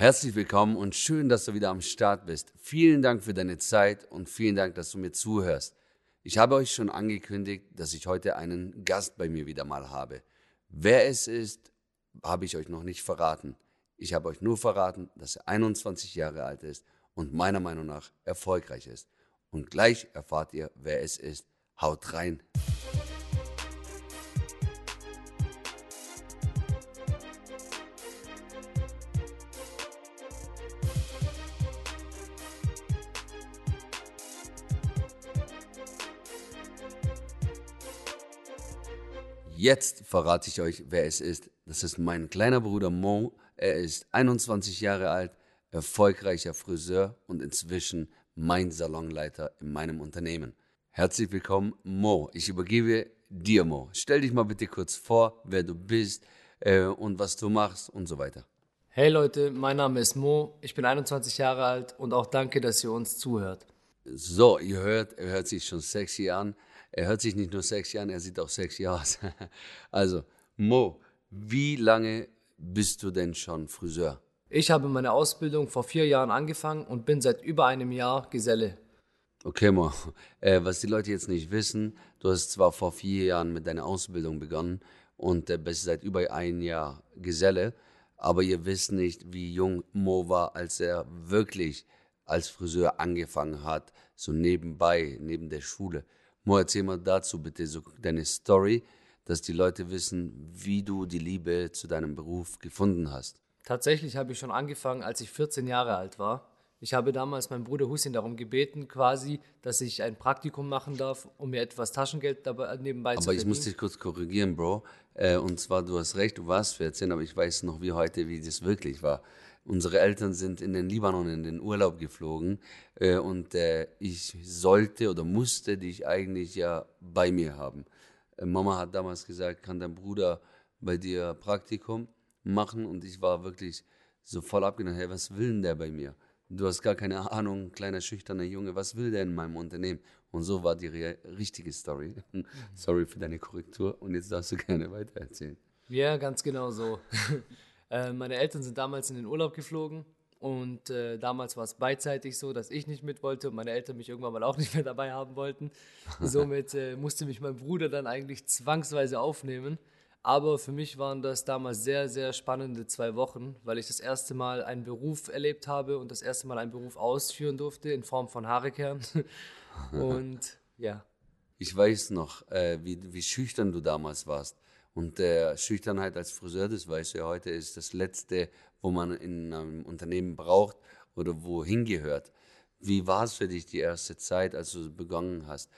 Herzlich willkommen und schön, dass du wieder am Start bist. Vielen Dank für deine Zeit und vielen Dank, dass du mir zuhörst. Ich habe euch schon angekündigt, dass ich heute einen Gast bei mir wieder mal habe. Wer es ist, habe ich euch noch nicht verraten. Ich habe euch nur verraten, dass er 21 Jahre alt ist und meiner Meinung nach erfolgreich ist. Und gleich erfahrt ihr, wer es ist. Haut rein! Jetzt verrate ich euch, wer es ist. Das ist mein kleiner Bruder Mo. Er ist 21 Jahre alt, erfolgreicher Friseur und inzwischen mein Salonleiter in meinem Unternehmen. Herzlich willkommen, Mo. Ich übergebe dir, Mo. Stell dich mal bitte kurz vor, wer du bist äh, und was du machst und so weiter. Hey Leute, mein Name ist Mo. Ich bin 21 Jahre alt und auch danke, dass ihr uns zuhört. So, ihr hört, er hört sich schon sexy an. Er hört sich nicht nur sexy an, er sieht auch sexy aus. also, Mo, wie lange bist du denn schon Friseur? Ich habe meine Ausbildung vor vier Jahren angefangen und bin seit über einem Jahr Geselle. Okay, Mo. Äh, was die Leute jetzt nicht wissen, du hast zwar vor vier Jahren mit deiner Ausbildung begonnen und äh, bist seit über ein Jahr Geselle, aber ihr wisst nicht, wie jung Mo war, als er wirklich als Friseur angefangen hat, so nebenbei, neben der Schule. Mo, erzähl mal dazu bitte so deine Story, dass die Leute wissen, wie du die Liebe zu deinem Beruf gefunden hast. Tatsächlich habe ich schon angefangen, als ich 14 Jahre alt war. Ich habe damals meinen Bruder Hussein darum gebeten, quasi, dass ich ein Praktikum machen darf, um mir etwas Taschengeld dabei nebenbei aber zu verdienen. Aber ich muss dich kurz korrigieren, Bro. Äh, und zwar, du hast recht, du warst 14, aber ich weiß noch wie heute, wie das wirklich war. Unsere Eltern sind in den Libanon in den Urlaub geflogen äh, und äh, ich sollte oder musste dich eigentlich ja bei mir haben. Äh, Mama hat damals gesagt, kann dein Bruder bei dir Praktikum machen und ich war wirklich so voll abgenommen, hey, was will denn der bei mir? Du hast gar keine Ahnung, kleiner schüchterner Junge, was will der in meinem Unternehmen? Und so war die richtige Story. Sorry für deine Korrektur und jetzt darfst du gerne weitererzählen. Ja, ganz genau so. Äh, meine Eltern sind damals in den Urlaub geflogen und äh, damals war es beidseitig so, dass ich nicht mit wollte und meine Eltern mich irgendwann mal auch nicht mehr dabei haben wollten. Somit äh, musste mich mein Bruder dann eigentlich zwangsweise aufnehmen. Aber für mich waren das damals sehr, sehr spannende zwei Wochen, weil ich das erste Mal einen Beruf erlebt habe und das erste Mal einen Beruf ausführen durfte in Form von Haarekern. und ja. Ich weiß noch, äh, wie, wie schüchtern du damals warst. Und der Schüchternheit als Friseur, das weißt du ja heute, ist das Letzte, wo man in einem Unternehmen braucht oder wo hingehört. Wie war es für dich die erste Zeit, als du begonnen hast?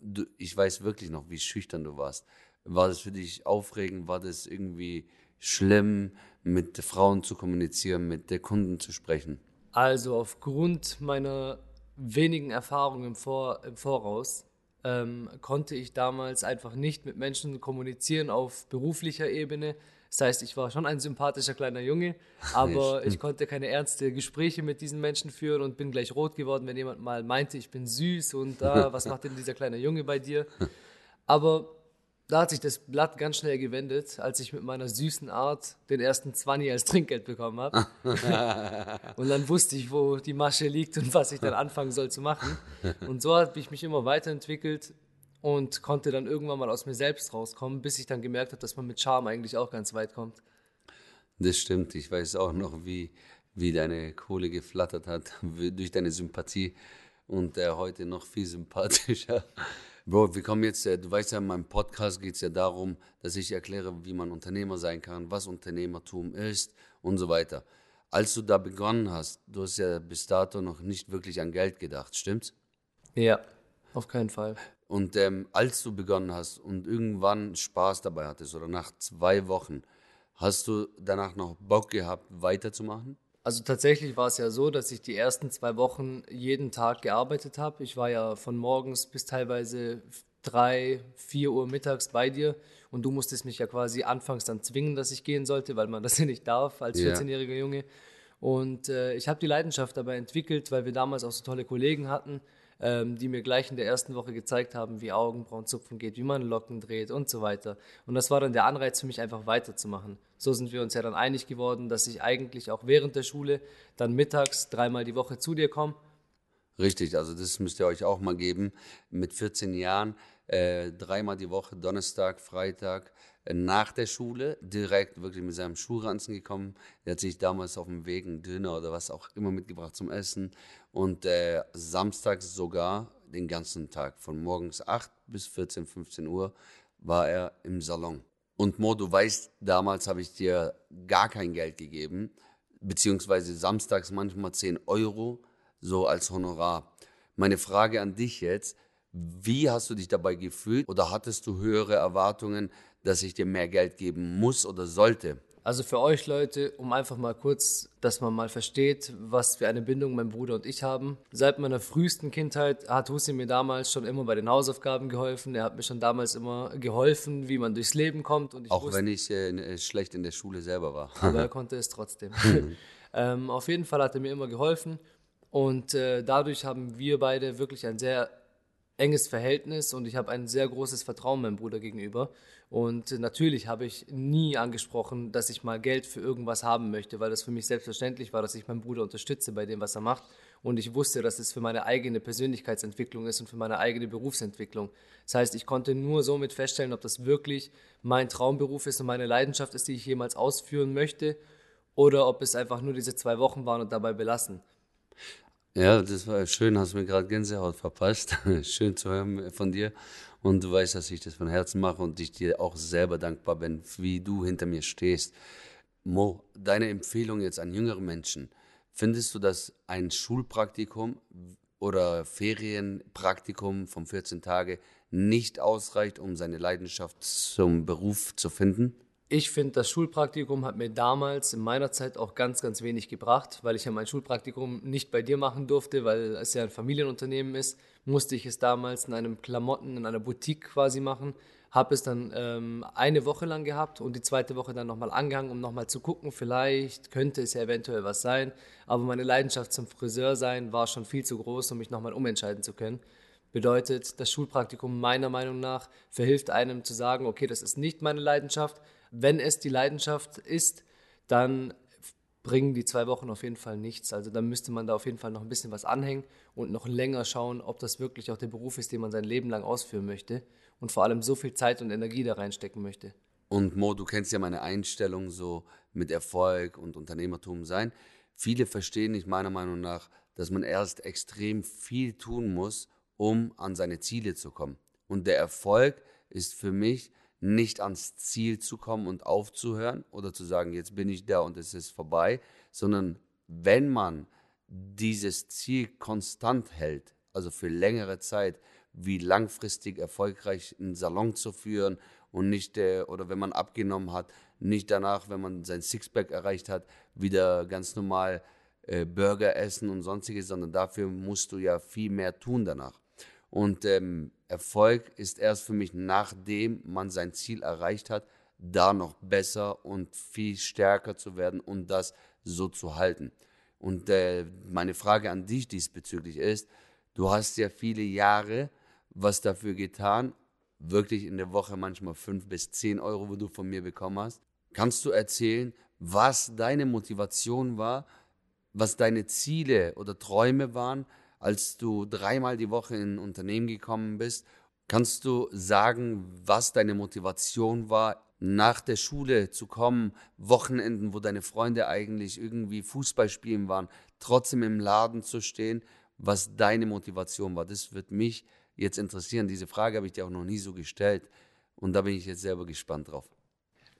Du, ich weiß wirklich noch, wie schüchtern du warst. War das für dich aufregend? War das irgendwie schlimm, mit Frauen zu kommunizieren, mit Kunden zu sprechen? Also aufgrund meiner wenigen Erfahrungen im, Vor im Voraus ähm, konnte ich damals einfach nicht mit Menschen kommunizieren auf beruflicher Ebene. Das heißt, ich war schon ein sympathischer kleiner Junge, aber ich konnte keine ernste Gespräche mit diesen Menschen führen und bin gleich rot geworden, wenn jemand mal meinte, ich bin süß und da, ah, was macht denn dieser kleine Junge bei dir? Aber da hat sich das Blatt ganz schnell gewendet, als ich mit meiner süßen Art den ersten Zwanni als Trinkgeld bekommen habe. und dann wusste ich, wo die Masche liegt und was ich dann anfangen soll zu machen. Und so habe ich mich immer weiterentwickelt und konnte dann irgendwann mal aus mir selbst rauskommen, bis ich dann gemerkt habe, dass man mit Charme eigentlich auch ganz weit kommt. Das stimmt. Ich weiß auch noch, wie, wie deine Kohle geflattert hat durch deine Sympathie und äh, heute noch viel sympathischer. Bro, wir kommen jetzt, äh, du weißt ja, in meinem Podcast geht es ja darum, dass ich erkläre, wie man Unternehmer sein kann, was Unternehmertum ist und so weiter. Als du da begonnen hast, du hast ja bis dato noch nicht wirklich an Geld gedacht, stimmt's? Ja, auf keinen Fall. Und ähm, als du begonnen hast und irgendwann Spaß dabei hattest oder nach zwei Wochen, hast du danach noch Bock gehabt, weiterzumachen? Also tatsächlich war es ja so, dass ich die ersten zwei Wochen jeden Tag gearbeitet habe. Ich war ja von morgens bis teilweise drei, vier Uhr mittags bei dir und du musstest mich ja quasi anfangs dann zwingen, dass ich gehen sollte, weil man das ja nicht darf als 14-jähriger Junge. Und äh, ich habe die Leidenschaft dabei entwickelt, weil wir damals auch so tolle Kollegen hatten, ähm, die mir gleich in der ersten Woche gezeigt haben, wie Augenbrauenzupfen geht, wie man Locken dreht und so weiter. Und das war dann der Anreiz für mich, einfach weiterzumachen. So sind wir uns ja dann einig geworden, dass ich eigentlich auch während der Schule dann mittags dreimal die Woche zu dir komme. Richtig, also das müsst ihr euch auch mal geben. Mit 14 Jahren, äh, dreimal die Woche, Donnerstag, Freitag, äh, nach der Schule, direkt wirklich mit seinem Schulranzen gekommen. Er hat sich damals auf dem Weg einen Döner oder was auch immer mitgebracht zum Essen. Und äh, samstags sogar den ganzen Tag, von morgens 8 bis 14, 15 Uhr, war er im Salon. Und Mo, du weißt, damals habe ich dir gar kein Geld gegeben, beziehungsweise samstags manchmal 10 Euro, so als Honorar. Meine Frage an dich jetzt, wie hast du dich dabei gefühlt oder hattest du höhere Erwartungen, dass ich dir mehr Geld geben muss oder sollte? Also für euch Leute, um einfach mal kurz, dass man mal versteht, was für eine Bindung mein Bruder und ich haben. Seit meiner frühesten Kindheit hat Hussein mir damals schon immer bei den Hausaufgaben geholfen. Er hat mir schon damals immer geholfen, wie man durchs Leben kommt. Ich Auch wusste, wenn ich äh, schlecht in der Schule selber war. Aber er konnte es trotzdem. ähm, auf jeden Fall hat er mir immer geholfen. Und äh, dadurch haben wir beide wirklich ein sehr enges Verhältnis und ich habe ein sehr großes Vertrauen meinem Bruder gegenüber. Und natürlich habe ich nie angesprochen, dass ich mal Geld für irgendwas haben möchte, weil das für mich selbstverständlich war, dass ich meinen Bruder unterstütze bei dem, was er macht. Und ich wusste, dass es für meine eigene Persönlichkeitsentwicklung ist und für meine eigene Berufsentwicklung. Das heißt, ich konnte nur somit feststellen, ob das wirklich mein Traumberuf ist und meine Leidenschaft ist, die ich jemals ausführen möchte, oder ob es einfach nur diese zwei Wochen waren und dabei belassen. Ja, das war schön, hast mir gerade Gänsehaut verpasst. schön zu hören von dir. Und du weißt, dass ich das von Herzen mache und ich dir auch selber dankbar bin, wie du hinter mir stehst. Mo, deine Empfehlung jetzt an jüngere Menschen. Findest du, dass ein Schulpraktikum oder Ferienpraktikum von 14 Tagen nicht ausreicht, um seine Leidenschaft zum Beruf zu finden? Ich finde, das Schulpraktikum hat mir damals in meiner Zeit auch ganz, ganz wenig gebracht, weil ich ja mein Schulpraktikum nicht bei dir machen durfte, weil es ja ein Familienunternehmen ist, musste ich es damals in einem Klamotten, in einer Boutique quasi machen. Habe es dann ähm, eine Woche lang gehabt und die zweite Woche dann nochmal angehangen, um nochmal zu gucken, vielleicht könnte es ja eventuell was sein. Aber meine Leidenschaft zum Friseur sein war schon viel zu groß, um mich nochmal umentscheiden zu können. Bedeutet, das Schulpraktikum meiner Meinung nach verhilft einem zu sagen, okay, das ist nicht meine Leidenschaft, wenn es die Leidenschaft ist, dann bringen die zwei Wochen auf jeden Fall nichts. Also dann müsste man da auf jeden Fall noch ein bisschen was anhängen und noch länger schauen, ob das wirklich auch der Beruf ist, den man sein Leben lang ausführen möchte und vor allem so viel Zeit und Energie da reinstecken möchte. Und Mo, du kennst ja meine Einstellung so mit Erfolg und Unternehmertum sein. Viele verstehen nicht meiner Meinung nach, dass man erst extrem viel tun muss, um an seine Ziele zu kommen. Und der Erfolg ist für mich nicht ans Ziel zu kommen und aufzuhören oder zu sagen, jetzt bin ich da und es ist vorbei, sondern wenn man dieses Ziel konstant hält, also für längere Zeit, wie langfristig erfolgreich einen Salon zu führen und nicht, äh, oder wenn man abgenommen hat, nicht danach, wenn man sein Sixpack erreicht hat, wieder ganz normal äh, Burger essen und sonstiges, sondern dafür musst du ja viel mehr tun danach. Und ähm, Erfolg ist erst für mich, nachdem man sein Ziel erreicht hat, da noch besser und viel stärker zu werden und das so zu halten. Und äh, meine Frage an dich diesbezüglich ist, du hast ja viele Jahre was dafür getan, wirklich in der Woche manchmal fünf bis zehn Euro, wo du von mir bekommen hast. Kannst du erzählen, was deine Motivation war, was deine Ziele oder Träume waren, als du dreimal die Woche in ein Unternehmen gekommen bist. Kannst du sagen, was deine Motivation war, nach der Schule zu kommen, Wochenenden, wo deine Freunde eigentlich irgendwie Fußball spielen waren, trotzdem im Laden zu stehen, was deine Motivation war? Das wird mich jetzt interessieren. Diese Frage habe ich dir auch noch nie so gestellt und da bin ich jetzt selber gespannt drauf.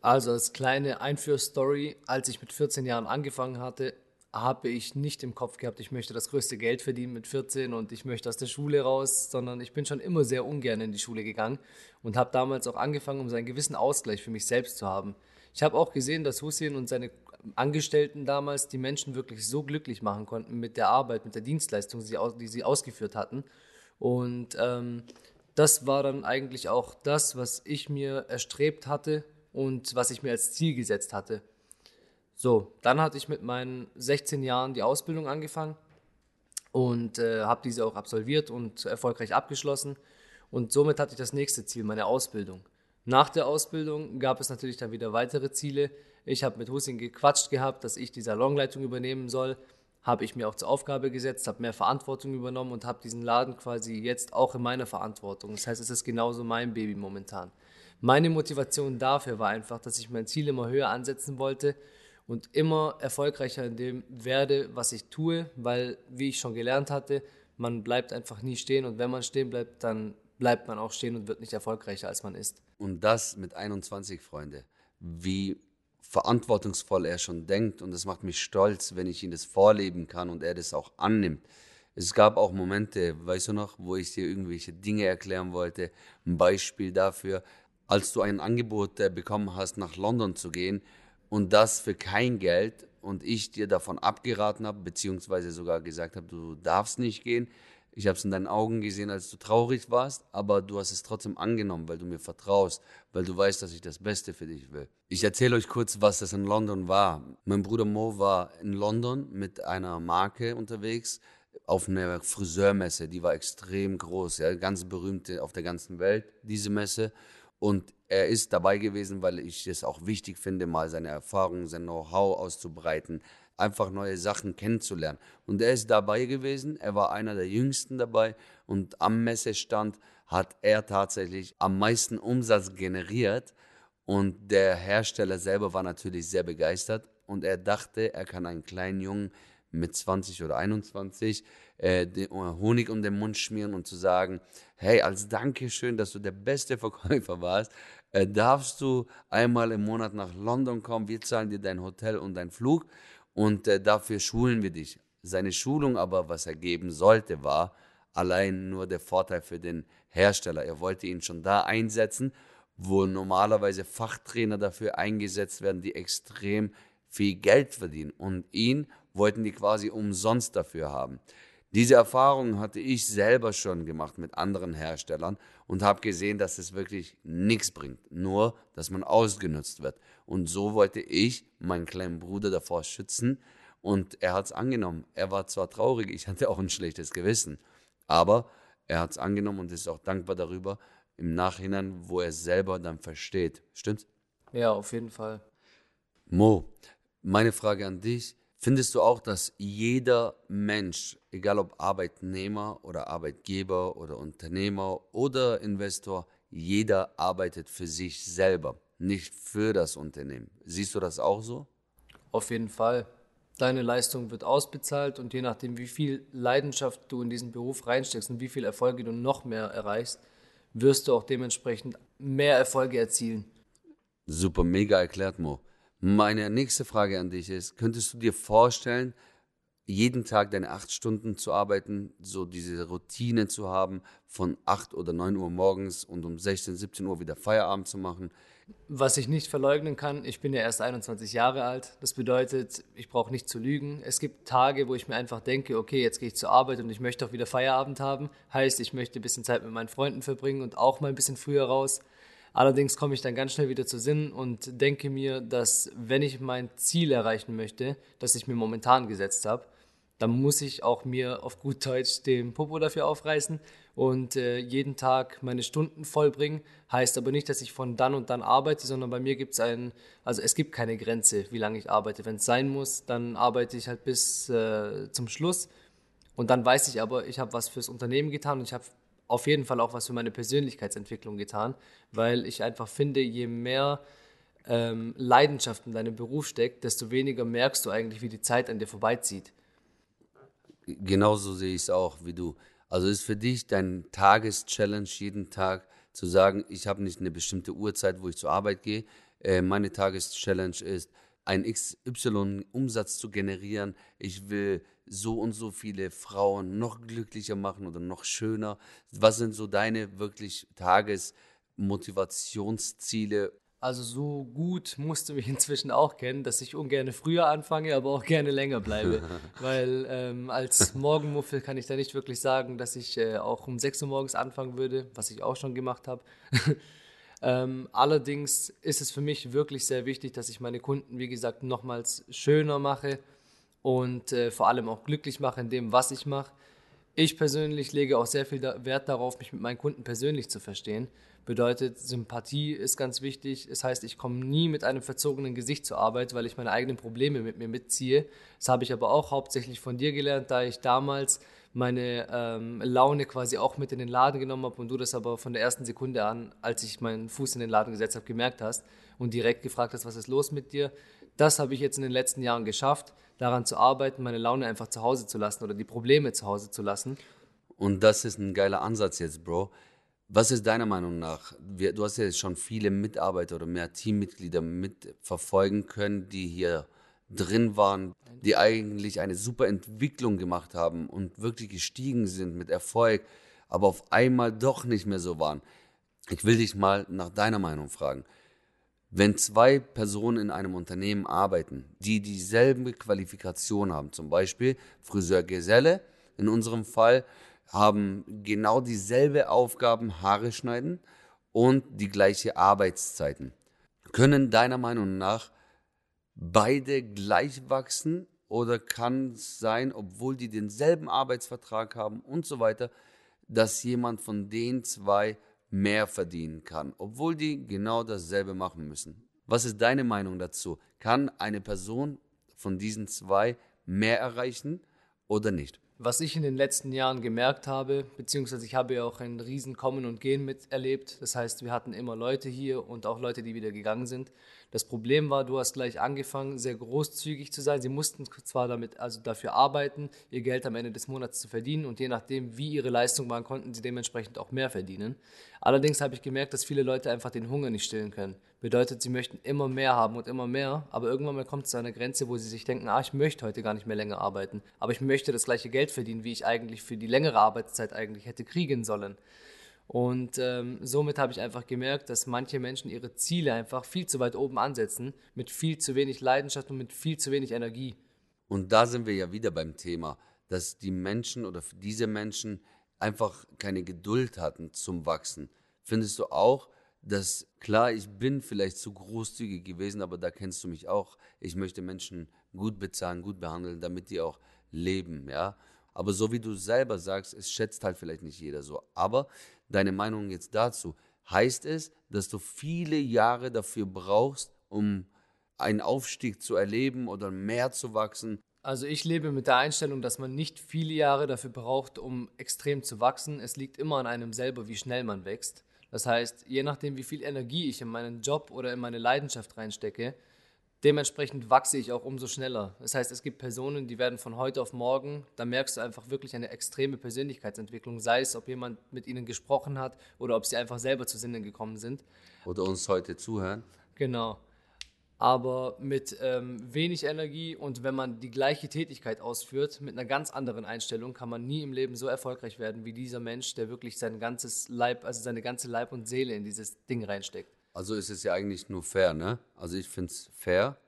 Also als kleine Einführstory, als ich mit 14 Jahren angefangen hatte, habe ich nicht im Kopf gehabt, ich möchte das größte Geld verdienen mit 14 und ich möchte aus der Schule raus, sondern ich bin schon immer sehr ungern in die Schule gegangen und habe damals auch angefangen, um seinen gewissen Ausgleich für mich selbst zu haben. Ich habe auch gesehen, dass Hussein und seine Angestellten damals die Menschen wirklich so glücklich machen konnten mit der Arbeit, mit der Dienstleistung, die sie, ausgeführt hatten. Und ähm, das war dann eigentlich auch das, was ich mir erstrebt hatte und was ich mir als Ziel gesetzt hatte. So, dann hatte ich mit meinen 16 Jahren die Ausbildung angefangen. und äh, habe diese auch absolviert und erfolgreich abgeschlossen. Und somit hatte ich das nächste Ziel, meine Ausbildung. Nach der Ausbildung gab es natürlich dann wieder weitere Ziele. Ich habe mit Hussein gequatscht gehabt, dass ich die Salonleitung übernehmen soll. Habe ich mir auch zur Aufgabe gesetzt, habe mehr Verantwortung übernommen und habe diesen Laden quasi jetzt auch in meiner Verantwortung. Das heißt, es ist genauso mein Baby momentan. Meine Motivation dafür war einfach, dass ich mein Ziel immer höher ansetzen wollte und immer erfolgreicher in dem werde, was ich tue, weil, wie ich schon gelernt hatte, man bleibt einfach nie stehen und wenn man stehen bleibt, dann bleibt man auch stehen und wird nicht erfolgreicher, als man ist. Und das mit 21, Freunde. Wie verantwortungsvoll er schon denkt und das macht mich stolz, wenn ich ihm das vorleben kann und er das auch annimmt. Es gab auch Momente, weißt du noch, wo ich dir irgendwelche Dinge erklären wollte. Ein Beispiel dafür, als du ein Angebot äh, bekommen hast, nach London zu gehen und das für kein Geld und ich dir davon abgeraten habe, beziehungsweise sogar gesagt habe, du darfst nicht gehen. Ich habe es in deinen Augen gesehen, als du traurig warst, aber du hast es trotzdem angenommen, weil du mir vertraust, weil du weißt, dass ich das Beste für dich will. Ich erzähle euch kurz, was das in London war. Mein Bruder Mo war in London mit einer Marke unterwegs auf einer Friseurmesse, die war extrem groß, ja, ganz berühmt auf der ganzen Welt, diese Messe. Und er ist dabei gewesen, weil ich es auch wichtig finde, mal seine Erfahrungen, sein Know-how auszubreiten, einfach neue Sachen kennenzulernen. Und er ist dabei gewesen, er war einer der jüngsten dabei und am Messestand hat er tatsächlich am meisten Umsatz generiert und der Hersteller selber war natürlich sehr begeistert und er dachte, er kann einen kleinen Jungen mit 20 oder 21 äh, Honig um den Mund schmieren und zu sagen, hey, als Dankeschön, dass du der beste Verkäufer warst, äh, darfst du einmal im Monat nach London kommen, wir zahlen dir dein Hotel und dein Flug und äh, dafür schulen wir dich. Seine Schulung aber, was er geben sollte, war allein nur der Vorteil für den Hersteller. Er wollte ihn schon da einsetzen, wo normalerweise Fachtrainer dafür eingesetzt werden, die extrem viel Geld verdienen. Und ihn wollten die quasi umsonst dafür haben. Diese Erfahrung hatte ich selber schon gemacht mit anderen Herstellern und habe gesehen, dass es wirklich nichts bringt, nur dass man ausgenutzt wird. Und so wollte ich meinen kleinen Bruder davor schützen und er hat es angenommen. Er war zwar traurig, ich hatte auch ein schlechtes Gewissen, aber er hat es angenommen und ist auch dankbar darüber im Nachhinein, wo er es selber dann versteht. Stimmt's? Ja, auf jeden Fall. Mo, meine Frage an dich Findest du auch, dass jeder Mensch, egal ob Arbeitnehmer oder Arbeitgeber oder Unternehmer oder Investor, jeder arbeitet für sich selber, nicht für das Unternehmen. Siehst du das auch so? Auf jeden Fall. Deine Leistung wird ausbezahlt und je nachdem, wie viel Leidenschaft du in diesen Beruf reinsteckst und wie viel Erfolge du noch mehr erreichst, wirst du auch dementsprechend mehr Erfolge erzielen. Super, mega erklärt, Mo. Meine nächste Frage an dich ist, könntest du dir vorstellen, jeden Tag deine acht Stunden zu arbeiten, so diese Routine zu haben, von acht oder neun Uhr morgens und um 16, 17 Uhr wieder Feierabend zu machen? Was ich nicht verleugnen kann, ich bin ja erst 21 Jahre alt. Das bedeutet, ich brauche nicht zu lügen. Es gibt Tage, wo ich mir einfach denke, okay, jetzt gehe ich zur Arbeit und ich möchte auch wieder Feierabend haben. Heißt, ich möchte ein bisschen Zeit mit meinen Freunden verbringen und auch mal ein bisschen früher raus. Allerdings komme ich dann ganz schnell wieder zu Sinn und denke mir, dass wenn ich mein Ziel erreichen möchte, das ich mir momentan gesetzt habe, dann muss ich auch mir auf gut Deutsch den Popo dafür aufreißen und äh, jeden Tag meine Stunden vollbringen. Heißt aber nicht, dass ich von dann und dann arbeite, sondern bei mir gibt es einen, also es gibt keine Grenze, wie lange ich arbeite. Wenn es sein muss, dann arbeite ich halt bis äh, zum Schluss. Und dann weiß ich aber, ich habe was fürs Unternehmen getan und ich habe auf jeden Fall auch was für meine Persönlichkeitsentwicklung getan, weil ich einfach finde, je mehr ähm, Leidenschaft in deinem Beruf steckt, desto weniger merkst du eigentlich, wie die Zeit an dir vorbeizieht. Genauso sehe ich es auch wie du. Also ist für dich dein Tageschallenge jeden Tag zu sagen, ich habe nicht eine bestimmte Uhrzeit, wo ich zur Arbeit gehe. Äh, meine Tageschallenge ist, ein XY-Umsatz zu generieren. Ich will so und so viele Frauen noch glücklicher machen oder noch schöner? Was sind so deine wirklich Tagesmotivationsziele? Also so gut musst du mich inzwischen auch kennen, dass ich ungern früher anfange, aber auch gerne länger bleibe. Weil ähm, als Morgenmuffel kann ich da nicht wirklich sagen, dass ich äh, auch um 6 Uhr morgens anfangen würde, was ich auch schon gemacht habe. ähm, allerdings ist es für mich wirklich sehr wichtig, dass ich meine Kunden, wie gesagt, nochmals schöner mache und äh, vor allem auch glücklich mache in dem, was ich mache. Ich persönlich lege auch sehr viel Wert darauf, mich mit meinen Kunden persönlich zu verstehen. Bedeutet, Sympathie ist ganz wichtig. Das heißt, ich komme nie mit einem verzogenen Gesicht zur Arbeit, weil ich meine eigenen Probleme mit mir mitziehe. Das habe ich aber auch hauptsächlich von dir gelernt, da ich damals meine ähm, Laune quasi auch mit in den Laden genommen habe und du das aber von der ersten Sekunde an, als ich meinen Fuß in den Laden gesetzt habe, gemerkt hast und direkt gefragt hast, was ist los mit dir. Das habe ich jetzt in den letzten Jahren geschafft, daran zu arbeiten, meine Laune einfach zu Hause zu lassen oder die Probleme zu Hause zu lassen. Und das ist ein geiler Ansatz jetzt, Bro. Was ist deiner Meinung nach? Du hast ja schon viele Mitarbeiter oder mehr Teammitglieder mitverfolgen können, die hier drin waren, die eigentlich eine super Entwicklung gemacht haben und wirklich gestiegen sind mit Erfolg, aber auf einmal doch nicht mehr so waren. Ich will dich mal nach deiner Meinung fragen. Wenn zwei Personen in einem Unternehmen arbeiten, die dieselbe Qualifikation haben, zum Beispiel Friseurgeselle in unserem Fall, haben genau dieselbe Aufgaben, Haare schneiden und die gleiche Arbeitszeiten. Können deiner Meinung nach beide gleich wachsen oder kann es sein, obwohl die denselben Arbeitsvertrag haben und so weiter, dass jemand von den zwei mehr verdienen kann, obwohl die genau dasselbe machen müssen. Was ist deine Meinung dazu? Kann eine Person von diesen zwei mehr erreichen oder nicht? Was ich in den letzten Jahren gemerkt habe, beziehungsweise ich habe ja auch ein riesen Kommen und Gehen miterlebt. Das heißt, wir hatten immer Leute hier und auch Leute, die wieder gegangen sind. Das Problem war, du hast gleich angefangen, sehr großzügig zu sein. Sie mussten zwar damit, also dafür arbeiten, ihr Geld am Ende des Monats zu verdienen und je nachdem, wie ihre Leistung war, konnten sie dementsprechend auch mehr verdienen. Allerdings habe ich gemerkt, dass viele Leute einfach den Hunger nicht stillen können. Bedeutet, sie möchten immer mehr haben und immer mehr, aber irgendwann mal kommt es zu einer Grenze, wo sie sich denken, ah, ich möchte heute gar nicht mehr länger arbeiten, aber ich möchte das gleiche Geld verdienen, wie ich eigentlich für die längere Arbeitszeit eigentlich hätte kriegen sollen. Und ähm, somit habe ich einfach gemerkt, dass manche Menschen ihre Ziele einfach viel zu weit oben ansetzen, mit viel zu wenig Leidenschaft und mit viel zu wenig Energie. Und da sind wir ja wieder beim Thema, dass die Menschen oder diese Menschen einfach keine Geduld hatten zum Wachsen. Findest du auch, dass klar, ich bin vielleicht zu großzügig gewesen, aber da kennst du mich auch. Ich möchte Menschen gut bezahlen, gut behandeln, damit die auch leben, ja. Aber so wie du selber sagst, es schätzt halt vielleicht nicht jeder so. Aber deine Meinung jetzt dazu. Heißt es, dass du viele Jahre dafür brauchst, um einen Aufstieg zu erleben oder mehr zu wachsen? Also ich lebe mit der Einstellung, dass man nicht viele Jahre dafür braucht, um extrem zu wachsen. Es liegt immer an einem selber, wie schnell man wächst. Das heißt, je nachdem, wie viel Energie ich in meinen Job oder in meine Leidenschaft reinstecke, dementsprechend wachse ich auch umso schneller. Das heißt, es gibt Personen, die werden von heute auf morgen, da merkst du einfach wirklich eine extreme Persönlichkeitsentwicklung, sei es, ob jemand mit ihnen gesprochen hat oder ob sie einfach selber zu Sinnen gekommen sind. Oder uns heute zuhören. Genau. Aber mit ähm, wenig Energie und wenn man die gleiche Tätigkeit ausführt, mit einer ganz anderen Einstellung, kann man nie im Leben so erfolgreich werden wie dieser Mensch, der wirklich sein ganzes Leib, also seine ganze Leib und Seele in dieses Ding reinsteckt. Also ist es ja eigentlich nur fair, ne? Also ich finde es fair.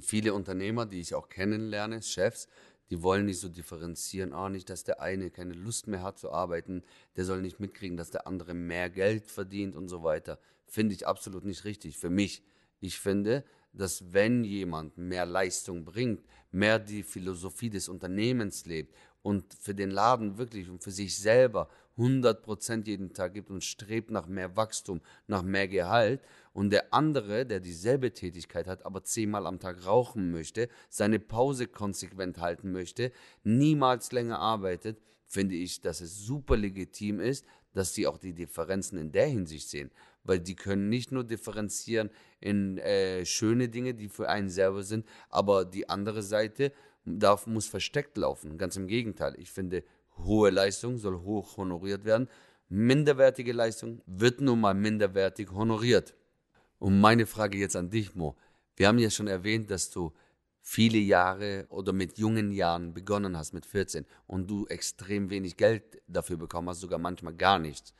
Viele Unternehmer, die ich auch kennenlerne, Chefs, die wollen nicht so differenzieren, ah, nicht, dass der eine keine Lust mehr hat zu arbeiten, der soll nicht mitkriegen, dass der andere mehr Geld verdient und so weiter. Finde ich absolut nicht richtig für mich. Ich finde, dass wenn jemand mehr Leistung bringt, mehr die Philosophie des Unternehmens lebt und für den Laden wirklich und für sich selber 100% jeden Tag gibt und strebt nach mehr Wachstum, nach mehr Gehalt und der andere, der dieselbe Tätigkeit hat, aber zehnmal am Tag rauchen möchte, seine Pause konsequent halten möchte, niemals länger arbeitet, finde ich, dass es super legitim ist, dass sie auch die Differenzen in der Hinsicht sehen. Weil die können nicht nur differenzieren in äh, schöne Dinge, die für einen selber sind, aber die andere Seite darf, muss versteckt laufen. Ganz im Gegenteil. Ich finde, hohe Leistung soll hoch honoriert werden. Minderwertige Leistung wird nun mal minderwertig honoriert. Und meine Frage jetzt an dich, Mo. Wir haben ja schon erwähnt, dass du viele Jahre oder mit jungen Jahren begonnen hast, mit 14, und du extrem wenig Geld dafür bekommen hast, sogar manchmal gar nichts.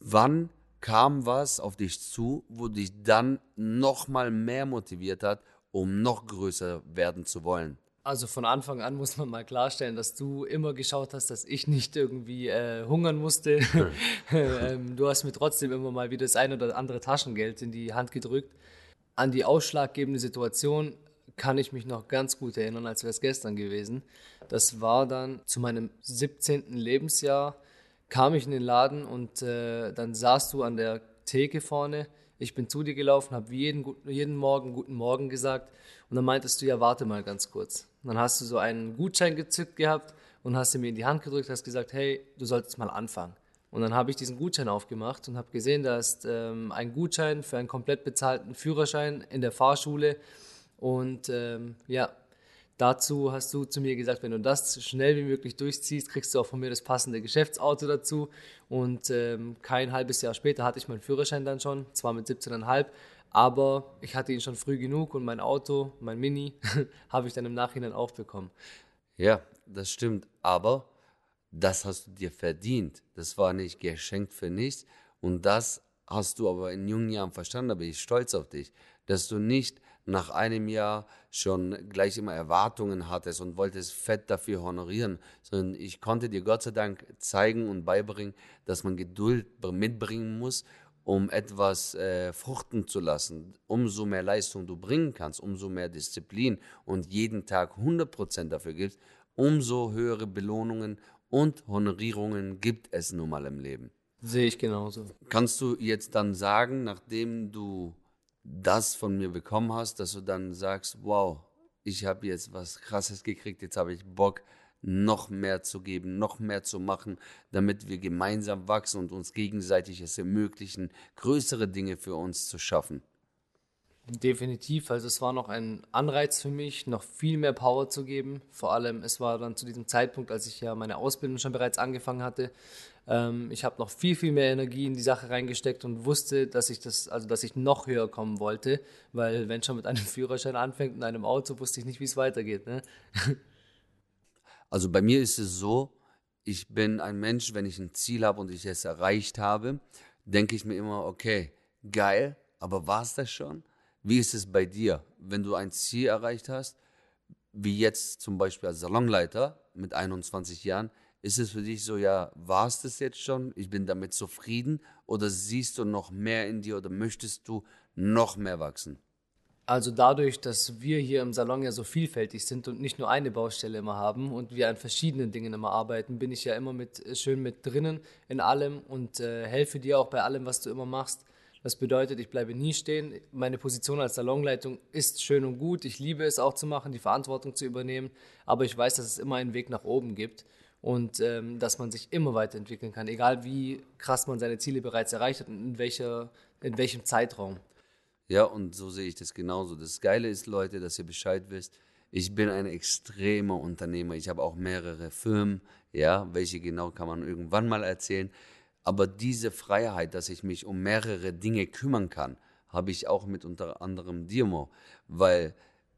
Wann kam was auf dich zu, wo dich dann nochmal mehr motiviert hat, um noch größer werden zu wollen? Also von Anfang an muss man mal klarstellen, dass du immer geschaut hast, dass ich nicht irgendwie äh, hungern musste. ähm, du hast mir trotzdem immer mal wieder das ein oder andere Taschengeld in die Hand gedrückt. An die ausschlaggebende Situation kann ich mich noch ganz gut erinnern, als wäre es gestern gewesen. Das war dann zu meinem 17. Lebensjahr, kam ich in den Laden und äh, dann saßt du an der Theke vorne. Ich bin zu dir gelaufen, habe jeden, jeden Morgen guten Morgen gesagt und dann meintest du, ja, warte mal ganz kurz. Und dann hast du so einen Gutschein gezückt gehabt und hast mir in die Hand gedrückt, hast gesagt, hey, du solltest mal anfangen. Und dann habe ich diesen Gutschein aufgemacht und habe gesehen, da ist ähm, ein Gutschein für einen komplett bezahlten Führerschein in der Fahrschule. Und ähm, ja, dazu hast du zu mir gesagt, wenn du das schnell wie möglich durchziehst, kriegst du auch von mir das passende Geschäftsauto dazu. Und ähm, kein halbes Jahr später hatte ich meinen Führerschein dann schon, zwar mit 17,5, aber ich hatte ihn schon früh genug und mein Auto, mein Mini, habe ich dann im Nachhinein auch bekommen. Ja, das stimmt. Aber das hast du dir verdient. Das war nicht geschenkt für nichts. Und das hast du aber in jungen Jahren verstanden. Bin ich stolz auf dich, dass du nicht nach einem Jahr schon gleich immer Erwartungen hattest und wolltest fett dafür honorieren, sondern ich konnte dir Gott sei Dank zeigen und beibringen, dass man Geduld mitbringen muss, um etwas äh, fruchten zu lassen. Umso mehr Leistung du bringen kannst, umso mehr Disziplin und jeden Tag 100% dafür gibst, umso höhere Belohnungen und Honorierungen gibt es nun mal im Leben. Sehe ich genauso. Kannst du jetzt dann sagen, nachdem du das von mir bekommen hast, dass du dann sagst, wow, ich habe jetzt was Krasses gekriegt, jetzt habe ich Bock, noch mehr zu geben, noch mehr zu machen, damit wir gemeinsam wachsen und uns gegenseitig es ermöglichen, größere Dinge für uns zu schaffen. Definitiv, also es war noch ein Anreiz für mich, noch viel mehr Power zu geben. Vor allem, es war dann zu diesem Zeitpunkt, als ich ja meine Ausbildung schon bereits angefangen hatte. Ähm, ich habe noch viel, viel mehr Energie in die Sache reingesteckt und wusste, dass ich das, also dass ich noch höher kommen wollte, weil wenn schon mit einem Führerschein anfängt und einem Auto, wusste ich nicht, wie es weitergeht. Ne? Also bei mir ist es so, ich bin ein Mensch, wenn ich ein Ziel habe und ich es erreicht habe, denke ich mir immer, okay, geil, aber war es das schon? Wie ist es bei dir, wenn du ein Ziel erreicht hast, wie jetzt zum Beispiel als Salonleiter mit 21 Jahren, ist es für dich so, ja, war es das jetzt schon? Ich bin damit zufrieden? Oder siehst du noch mehr in dir oder möchtest du noch mehr wachsen? Also dadurch, dass wir hier im Salon ja so vielfältig sind und nicht nur eine Baustelle immer haben und wir an verschiedenen Dingen immer arbeiten, bin ich ja immer mit schön mit drinnen in allem und äh, helfe dir auch bei allem, was du immer machst. Das bedeutet, ich bleibe nie stehen. Meine Position als Salonleitung ist schön und gut. Ich liebe es auch zu machen, die Verantwortung zu übernehmen. Aber ich weiß, dass es immer einen Weg nach oben gibt und ähm, dass man sich immer weiterentwickeln kann, egal wie krass man seine Ziele bereits erreicht hat und in, welcher, in welchem Zeitraum. Ja, und so sehe ich das genauso. Das Geile ist, Leute, dass ihr Bescheid wisst. Ich bin ein extremer Unternehmer. Ich habe auch mehrere Firmen, ja, welche genau kann man irgendwann mal erzählen. Aber diese Freiheit, dass ich mich um mehrere Dinge kümmern kann, habe ich auch mit unter anderem Dirmo, weil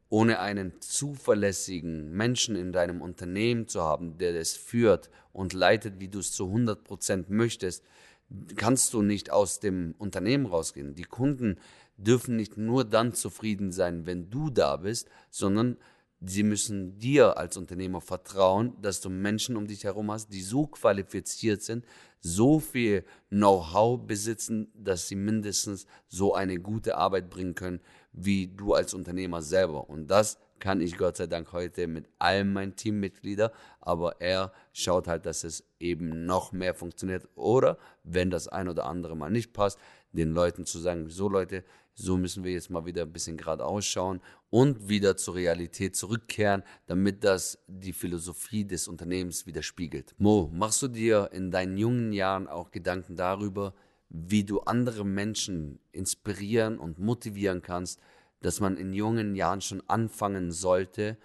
ohne einen zuverlässigen Menschen in deinem Unternehmen zu haben, der es führt und leitet, wie du es zu 100 Prozent möchtest, kannst du nicht aus dem Unternehmen rausgehen. Die Kunden dürfen nicht nur dann zufrieden sein, wenn du da bist, sondern Sie müssen dir als Unternehmer vertrauen, dass du Menschen um dich herum hast, die so qualifiziert sind, so viel Know-how besitzen, dass sie mindestens so eine gute Arbeit bringen können, wie du als Unternehmer selber. Und das kann ich Gott sei Dank heute mit all meinen Teammitgliedern, aber er schaut halt, dass es eben noch mehr funktioniert. Oder wenn das ein oder andere mal nicht passt, den Leuten zu sagen, so Leute, so müssen wir jetzt mal wieder ein bisschen geradeaus schauen und wieder zur Realität zurückkehren, damit das die Philosophie des Unternehmens widerspiegelt. Mo, machst du dir in deinen jungen Jahren auch Gedanken darüber, wie du andere Menschen inspirieren und motivieren kannst, dass man in jungen Jahren schon anfangen sollte,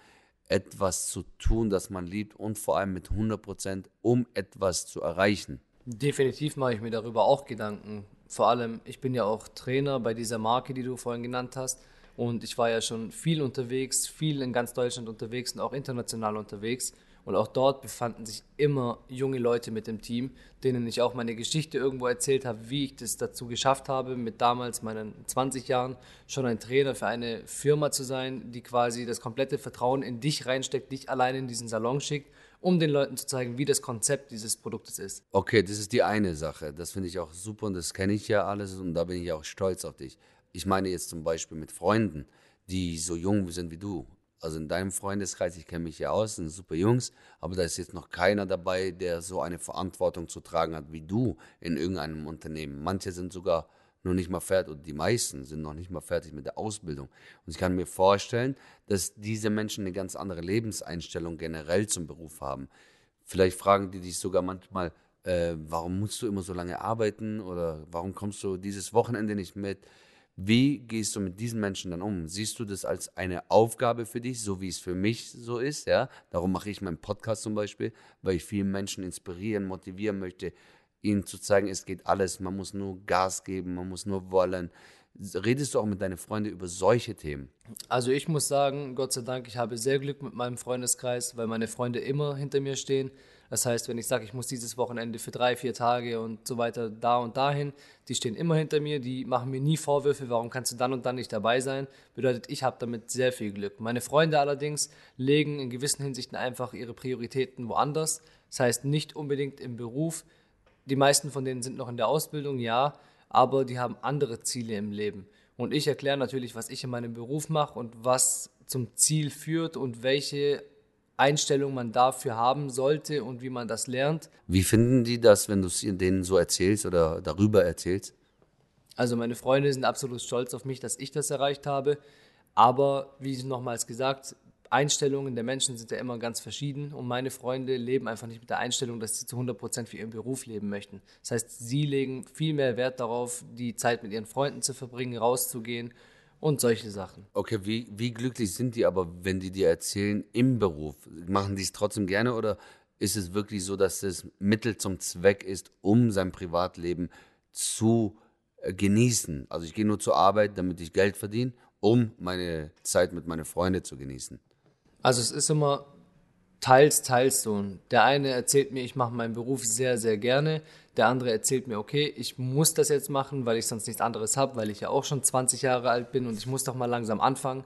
etwas zu tun, das man liebt und vor allem mit 100 Prozent, um etwas zu erreichen? Definitiv mache ich mir darüber auch Gedanken vor allem, ich bin ja auch Trainer bei dieser Marke, die du vorhin genannt hast. Und ich war ja schon viel unterwegs, viel in ganz Deutschland unterwegs und auch international unterwegs. Und auch dort befanden sich immer junge Leute mit dem Team, denen ich auch meine Geschichte irgendwo erzählt habe, wie ich das dazu geschafft habe, mit damals meinen 20 Jahren schon ein Trainer für eine Firma zu sein, die quasi das komplette Vertrauen in dich reinsteckt, dich alleine in diesen Salon schickt um den Leuten zu zeigen, wie das Konzept dieses Produktes ist. Okay, das ist die eine Sache. Das finde ich auch super und das kenne ich ja alles und da bin ich auch stolz auf dich. Ich meine jetzt zum Beispiel mit Freunden, die so jung sind wie du. Also in deinem Freundeskreis, ich kenne mich ja aus, sind super Jungs, aber da ist jetzt noch keiner dabei, der so eine Verantwortung zu tragen hat wie du in irgendeinem Unternehmen. Manche sind sogar noch nicht mal fertig, und die meisten sind noch nicht mal fertig mit der Ausbildung. Und ich kann mir vorstellen, dass diese Menschen eine ganz andere Lebenseinstellung generell zum Beruf haben. Vielleicht fragen die dich sogar manchmal, äh, warum musst du immer so lange arbeiten oder warum kommst du dieses Wochenende nicht mit? Wie gehst du mit diesen Menschen dann um? Siehst du das als eine Aufgabe für dich, so wie es für mich so ist? Ja, darum mache ich meinen Podcast zum Beispiel, weil ich viele Menschen inspirieren, motivieren möchte, ihnen zu zeigen, es geht alles. Man muss nur Gas geben, man muss nur wollen. Redest du auch mit deinen Freunden über solche Themen? Also ich muss sagen, Gott sei Dank, ich habe sehr Glück mit meinem Freundeskreis, weil meine Freunde immer hinter mir stehen. Das heißt, wenn ich sage, ich muss dieses Wochenende für drei, vier Tage und so weiter da und dahin, die stehen immer hinter mir, die machen mir nie Vorwürfe, warum kannst du dann und dann nicht dabei sein. Bedeutet, ich habe damit sehr viel Glück. Meine Freunde allerdings legen in gewissen Hinsichten einfach ihre Prioritäten woanders. Das heißt, nicht unbedingt im Beruf. Die meisten von denen sind noch in der Ausbildung, ja, aber die haben andere Ziele im Leben. Und ich erkläre natürlich, was ich in meinem Beruf mache und was zum Ziel führt und welche Einstellung man dafür haben sollte und wie man das lernt. Wie finden die das, wenn du es denen so erzählst oder darüber erzählst? Also meine Freunde sind absolut stolz auf mich, dass ich das erreicht habe. Aber wie nochmals gesagt, Einstellungen der Menschen sind ja immer ganz verschieden und meine Freunde leben einfach nicht mit der Einstellung, dass sie zu 100% für ihren Beruf leben möchten. Das heißt, sie legen viel mehr Wert darauf, die Zeit mit ihren Freunden zu verbringen, rauszugehen und solche Sachen. Okay, wie, wie glücklich sind die aber, wenn die dir erzählen im Beruf? Machen die es trotzdem gerne oder ist es wirklich so, dass es Mittel zum Zweck ist, um sein Privatleben zu äh, genießen? Also ich gehe nur zur Arbeit, damit ich Geld verdiene, um meine Zeit mit meinen Freunden zu genießen. Also es ist immer teils, teils so. Der eine erzählt mir, ich mache meinen Beruf sehr, sehr gerne. Der andere erzählt mir, okay, ich muss das jetzt machen, weil ich sonst nichts anderes habe, weil ich ja auch schon 20 Jahre alt bin und ich muss doch mal langsam anfangen.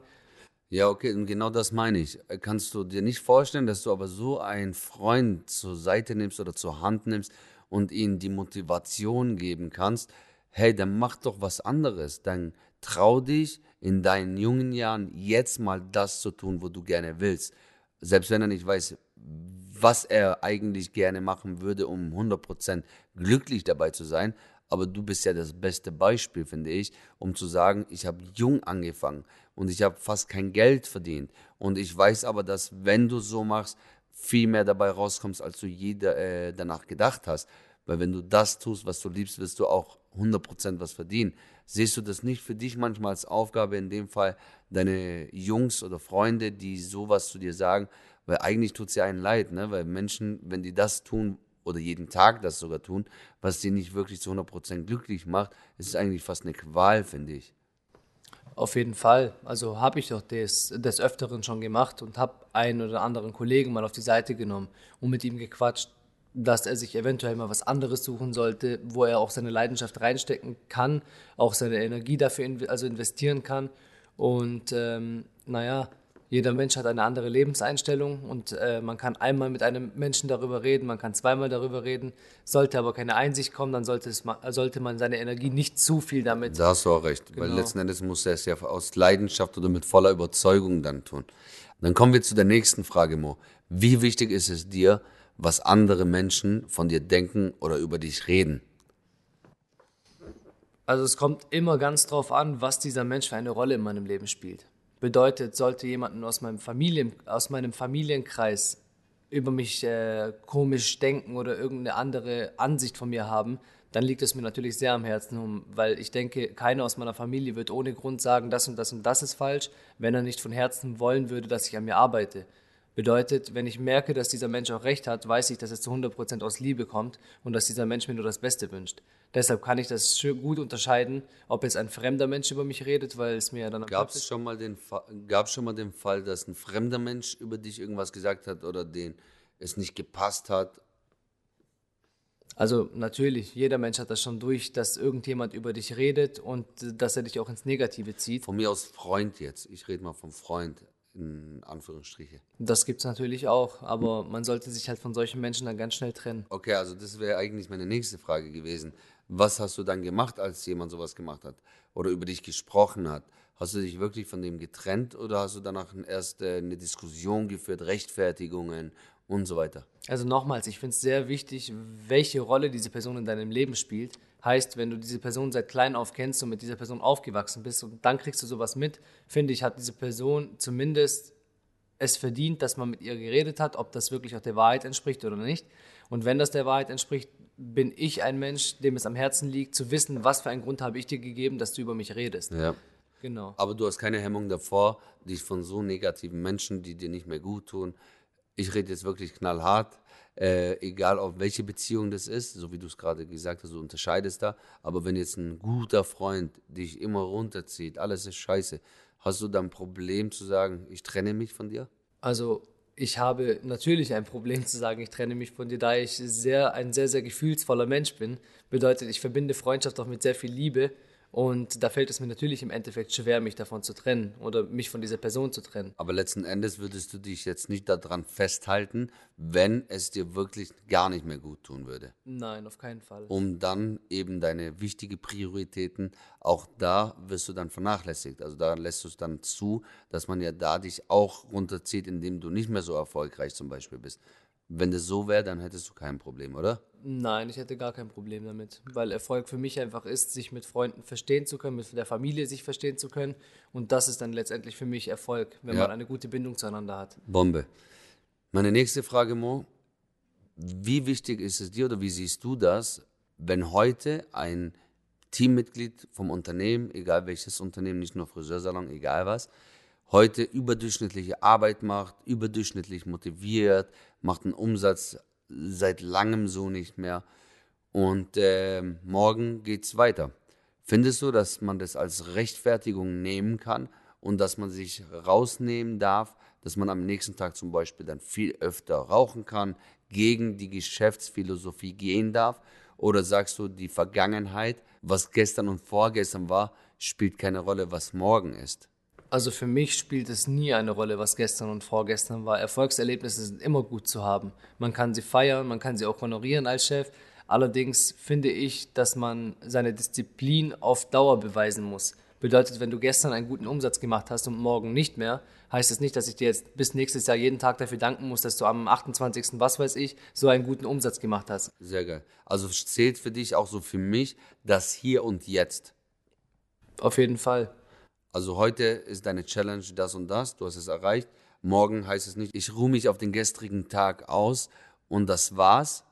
Ja, okay, und genau das meine ich. Kannst du dir nicht vorstellen, dass du aber so einen Freund zur Seite nimmst oder zur Hand nimmst und ihm die Motivation geben kannst, hey, dann mach doch was anderes. Dann trau dich in deinen jungen Jahren jetzt mal das zu tun, wo du gerne willst selbst wenn er nicht weiß, was er eigentlich gerne machen würde, um 100% glücklich dabei zu sein. Aber du bist ja das beste Beispiel, finde ich, um zu sagen, ich habe jung angefangen und ich habe fast kein Geld verdient. Und ich weiß aber, dass wenn du so machst, viel mehr dabei rauskommst, als du jeder äh, danach gedacht hast. Weil wenn du das tust, was du liebst, wirst du auch 100% was verdienen. Siehst du das nicht für dich manchmal als Aufgabe, in dem Fall deine Jungs oder Freunde, die sowas zu dir sagen? Weil eigentlich tut es ja einen leid, ne? weil Menschen, wenn die das tun oder jeden Tag das sogar tun, was sie nicht wirklich zu 100% glücklich macht, ist es eigentlich fast eine Qual, finde ich. Auf jeden Fall. Also habe ich doch des, des Öfteren schon gemacht und habe einen oder anderen Kollegen mal auf die Seite genommen und mit ihm gequatscht dass er sich eventuell mal was anderes suchen sollte, wo er auch seine Leidenschaft reinstecken kann, auch seine Energie dafür in, also investieren kann. Und ähm, naja, jeder Mensch hat eine andere Lebenseinstellung und äh, man kann einmal mit einem Menschen darüber reden, man kann zweimal darüber reden. Sollte aber keine Einsicht kommen, dann sollte, es, sollte man seine Energie nicht zu viel damit. Da hast du auch recht, genau. weil letzten Endes muss er es ja aus Leidenschaft oder mit voller Überzeugung dann tun. Dann kommen wir zu der nächsten Frage, Mo. Wie wichtig ist es dir, was andere Menschen von dir denken oder über dich reden? Also es kommt immer ganz drauf an, was dieser Mensch für eine Rolle in meinem Leben spielt. Bedeutet, sollte jemand aus meinem, Familien, aus meinem Familienkreis über mich äh, komisch denken oder irgendeine andere Ansicht von mir haben, dann liegt es mir natürlich sehr am Herzen, weil ich denke, keiner aus meiner Familie wird ohne Grund sagen, das und das und das ist falsch, wenn er nicht von Herzen wollen würde, dass ich an mir arbeite. Bedeutet, wenn ich merke, dass dieser Mensch auch recht hat, weiß ich, dass es zu 100% aus Liebe kommt und dass dieser Mensch mir nur das Beste wünscht. Deshalb kann ich das gut unterscheiden, ob jetzt ein fremder Mensch über mich redet, weil es mir ja dann Gab es schon mal den gab schon mal den Fall, dass ein fremder Mensch über dich irgendwas gesagt hat oder den es nicht gepasst hat? Also natürlich, jeder Mensch hat das schon durch, dass irgendjemand über dich redet und dass er dich auch ins Negative zieht. Von mir aus Freund jetzt. Ich rede mal vom Freund in Anführungsstriche. Das gibt es natürlich auch, aber man sollte sich halt von solchen Menschen dann ganz schnell trennen. Okay, also das wäre eigentlich meine nächste Frage gewesen. Was hast du dann gemacht, als jemand sowas gemacht hat oder über dich gesprochen hat? Hast du dich wirklich von dem getrennt oder hast du danach erst eine Diskussion geführt, Rechtfertigungen und so weiter? Also nochmals, ich finde es sehr wichtig, welche Rolle diese Person in deinem Leben spielt. Heißt, wenn du diese Person seit klein auf kennst und mit dieser Person aufgewachsen bist und dann kriegst du sowas mit, finde ich, hat diese Person zumindest es verdient, dass man mit ihr geredet hat, ob das wirklich auch der Wahrheit entspricht oder nicht. Und wenn das der Wahrheit entspricht, bin ich ein Mensch, dem es am Herzen liegt, zu wissen, was für einen Grund habe ich dir gegeben, dass du über mich redest. Ja. Genau. Aber du hast keine Hemmung davor, dich von so negativen Menschen, die dir nicht mehr gut tun, ich rede jetzt wirklich knallhart, äh, egal auf welche Beziehung das ist, so wie du es gerade gesagt hast, du unterscheidest da. Aber wenn jetzt ein guter Freund dich immer runterzieht, alles ist scheiße, hast du dann ein Problem zu sagen, ich trenne mich von dir? Also ich habe natürlich ein Problem zu sagen, ich trenne mich von dir, da ich sehr ein sehr, sehr gefühlsvoller Mensch bin. Bedeutet, ich verbinde Freundschaft auch mit sehr viel Liebe und da fällt es mir natürlich im Endeffekt schwer, mich davon zu trennen oder mich von dieser Person zu trennen. Aber letzten Endes würdest du dich jetzt nicht daran festhalten, wenn es dir wirklich gar nicht mehr gut tun würde. Nein, auf keinen Fall. Um dann eben deine wichtigen Prioritäten, auch da wirst du dann vernachlässigt. Also da lässt du es dann zu, dass man ja da dich auch runterzieht, indem du nicht mehr so erfolgreich zum Beispiel bist. Wenn das so wäre, dann hättest du kein Problem, oder? Nein, ich hätte gar kein Problem damit, weil Erfolg für mich einfach ist, sich mit Freunden verstehen zu können, mit der Familie sich verstehen zu können. Und das ist dann letztendlich für mich Erfolg, wenn ja. man eine gute Bindung zueinander hat. Bombe. Meine nächste Frage, Mo. Wie wichtig ist es dir oder wie siehst du das, wenn heute ein Teammitglied vom Unternehmen, egal welches Unternehmen, nicht nur Friseursalon, egal was, heute überdurchschnittliche Arbeit macht, überdurchschnittlich motiviert, macht einen Umsatz seit langem so nicht mehr. Und äh, morgen es weiter. Findest du, dass man das als Rechtfertigung nehmen kann und dass man sich rausnehmen darf, dass man am nächsten Tag zum Beispiel dann viel öfter rauchen kann, gegen die Geschäftsphilosophie gehen darf? Oder sagst du, die Vergangenheit, was gestern und vorgestern war, spielt keine Rolle, was morgen ist? Also für mich spielt es nie eine Rolle, was gestern und vorgestern war. Erfolgserlebnisse sind immer gut zu haben. Man kann sie feiern, man kann sie auch honorieren als Chef. Allerdings finde ich, dass man seine Disziplin auf Dauer beweisen muss. Bedeutet, wenn du gestern einen guten Umsatz gemacht hast und morgen nicht mehr, heißt es das nicht, dass ich dir jetzt bis nächstes Jahr jeden Tag dafür danken muss, dass du am 28. was weiß ich, so einen guten Umsatz gemacht hast. Sehr geil. Also zählt für dich auch so für mich das Hier und Jetzt. Auf jeden Fall. Also heute ist deine Challenge das und das, du hast es erreicht. Morgen heißt es nicht, ich ruhe mich auf den gestrigen Tag aus und das war's,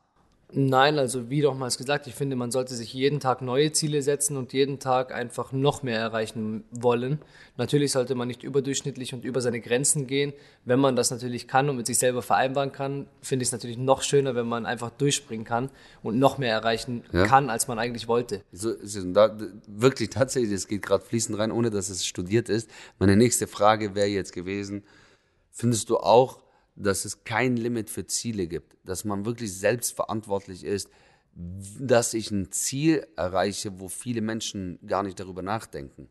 Nein, also wie nochmals gesagt, ich finde, man sollte sich jeden Tag neue Ziele setzen und jeden Tag einfach noch mehr erreichen wollen. Natürlich sollte man nicht überdurchschnittlich und über seine Grenzen gehen. Wenn man das natürlich kann und mit sich selber vereinbaren kann, finde ich es natürlich noch schöner, wenn man einfach durchspringen kann und noch mehr erreichen ja. kann, als man eigentlich wollte. So, da, wirklich tatsächlich, es geht gerade fließend rein, ohne dass es studiert ist. Meine nächste Frage wäre jetzt gewesen, findest du auch, dass es kein Limit für Ziele gibt, dass man wirklich selbstverantwortlich ist, dass ich ein Ziel erreiche, wo viele Menschen gar nicht darüber nachdenken.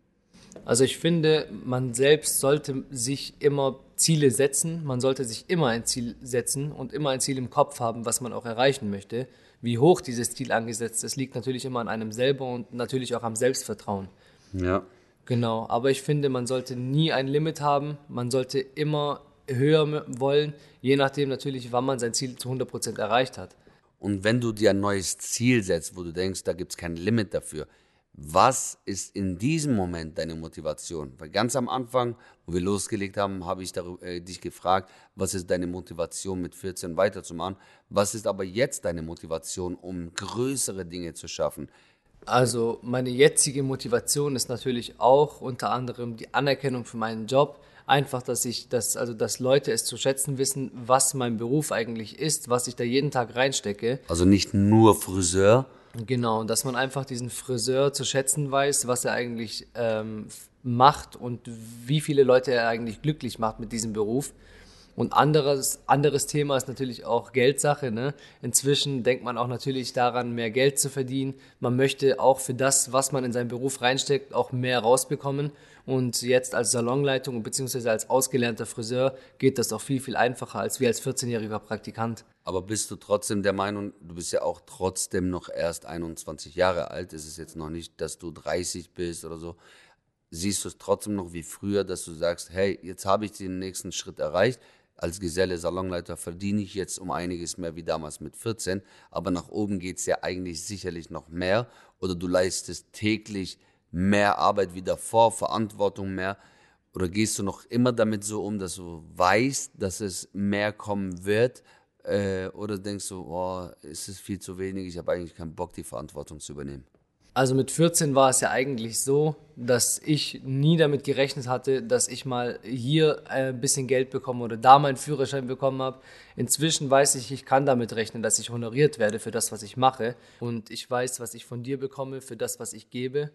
Also ich finde, man selbst sollte sich immer Ziele setzen, man sollte sich immer ein Ziel setzen und immer ein Ziel im Kopf haben, was man auch erreichen möchte. Wie hoch dieses Ziel angesetzt ist, liegt natürlich immer an einem selber und natürlich auch am Selbstvertrauen. Ja. Genau, aber ich finde, man sollte nie ein Limit haben, man sollte immer höher wollen, je nachdem natürlich, wann man sein Ziel zu 100% erreicht hat. Und wenn du dir ein neues Ziel setzt, wo du denkst, da gibt es kein Limit dafür, was ist in diesem Moment deine Motivation? Weil ganz am Anfang, wo wir losgelegt haben, habe ich darüber, äh, dich gefragt, was ist deine Motivation mit 14 weiterzumachen? Was ist aber jetzt deine Motivation, um größere Dinge zu schaffen? Also meine jetzige Motivation ist natürlich auch unter anderem die Anerkennung für meinen Job, einfach, dass ich, dass, also dass Leute es zu schätzen wissen, was mein Beruf eigentlich ist, was ich da jeden Tag reinstecke. Also nicht nur Friseur. Genau, dass man einfach diesen Friseur zu schätzen weiß, was er eigentlich ähm, macht und wie viele Leute er eigentlich glücklich macht mit diesem Beruf. Und anderes, anderes Thema ist natürlich auch Geldsache. Ne? Inzwischen denkt man auch natürlich daran, mehr Geld zu verdienen. Man möchte auch für das, was man in seinen Beruf reinsteckt, auch mehr rausbekommen. Und jetzt als Salonleitung bzw. als ausgelernter Friseur geht das auch viel, viel einfacher als wie als 14-jähriger Praktikant. Aber bist du trotzdem der Meinung, du bist ja auch trotzdem noch erst 21 Jahre alt, es ist jetzt noch nicht, dass du 30 bist oder so. siehst du es trotzdem noch wie früher, dass du sagst, hey, jetzt habe ich den nächsten Schritt erreicht. Als Geselle Salonleiter verdiene ich jetzt um einiges mehr wie damals mit 14, aber nach oben geht es ja eigentlich sicherlich noch mehr. Oder du leistest täglich mehr Arbeit wie davor, Verantwortung mehr. Oder gehst du noch immer damit so um, dass du weißt, dass es mehr kommen wird? Äh, oder denkst du, oh, ist es viel zu wenig, ich habe eigentlich keinen Bock, die Verantwortung zu übernehmen? Also mit 14 war es ja eigentlich so, dass ich nie damit gerechnet hatte, dass ich mal hier ein bisschen Geld bekomme oder da meinen Führerschein bekommen habe. Inzwischen weiß ich, ich kann damit rechnen, dass ich honoriert werde für das, was ich mache. Und ich weiß, was ich von dir bekomme für das, was ich gebe.